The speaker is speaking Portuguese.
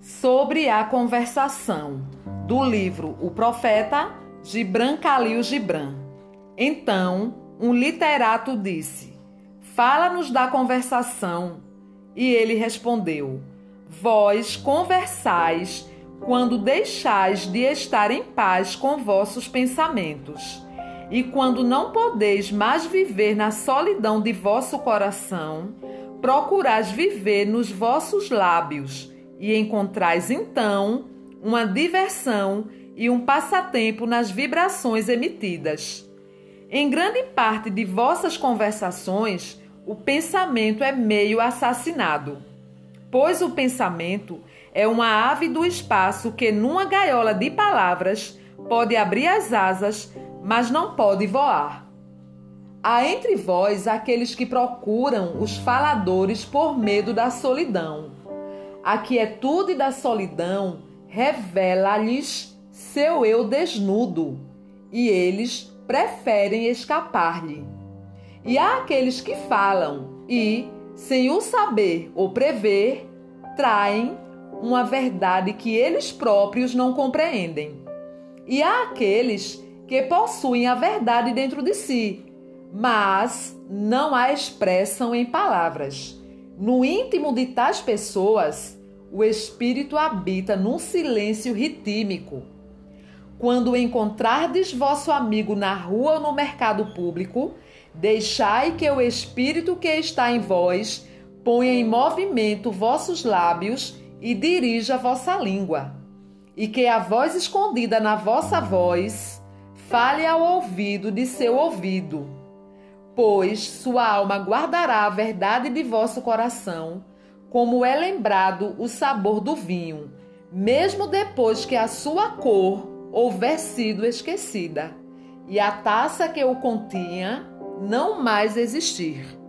Sobre a conversação, do livro O Profeta, Gibran Khalil Gibran. Então, um literato disse: Fala-nos da conversação. E ele respondeu: Vós conversais quando deixais de estar em paz com vossos pensamentos, e quando não podeis mais viver na solidão de vosso coração, procurais viver nos vossos lábios, e encontrais então uma diversão e um passatempo nas vibrações emitidas. Em grande parte de vossas conversações, o pensamento é meio assassinado, pois o pensamento é uma ave do espaço que, numa gaiola de palavras, pode abrir as asas, mas não pode voar. Há entre vós aqueles que procuram os faladores por medo da solidão. A quietude da solidão revela-lhes seu eu desnudo, e eles preferem escapar-lhe. E há aqueles que falam e, sem o saber ou prever, traem uma verdade que eles próprios não compreendem. E há aqueles que possuem a verdade dentro de si, mas não a expressam em palavras. No íntimo de tais pessoas, o espírito habita num silêncio ritímico. Quando encontrardes vosso amigo na rua ou no mercado público, deixai que o espírito que está em vós ponha em movimento vossos lábios e dirija vossa língua, e que a voz escondida na vossa voz fale ao ouvido de seu ouvido, pois sua alma guardará a verdade de vosso coração, como é lembrado o sabor do vinho, mesmo depois que a sua cor houver sido esquecida, e a taça que o continha não mais existir.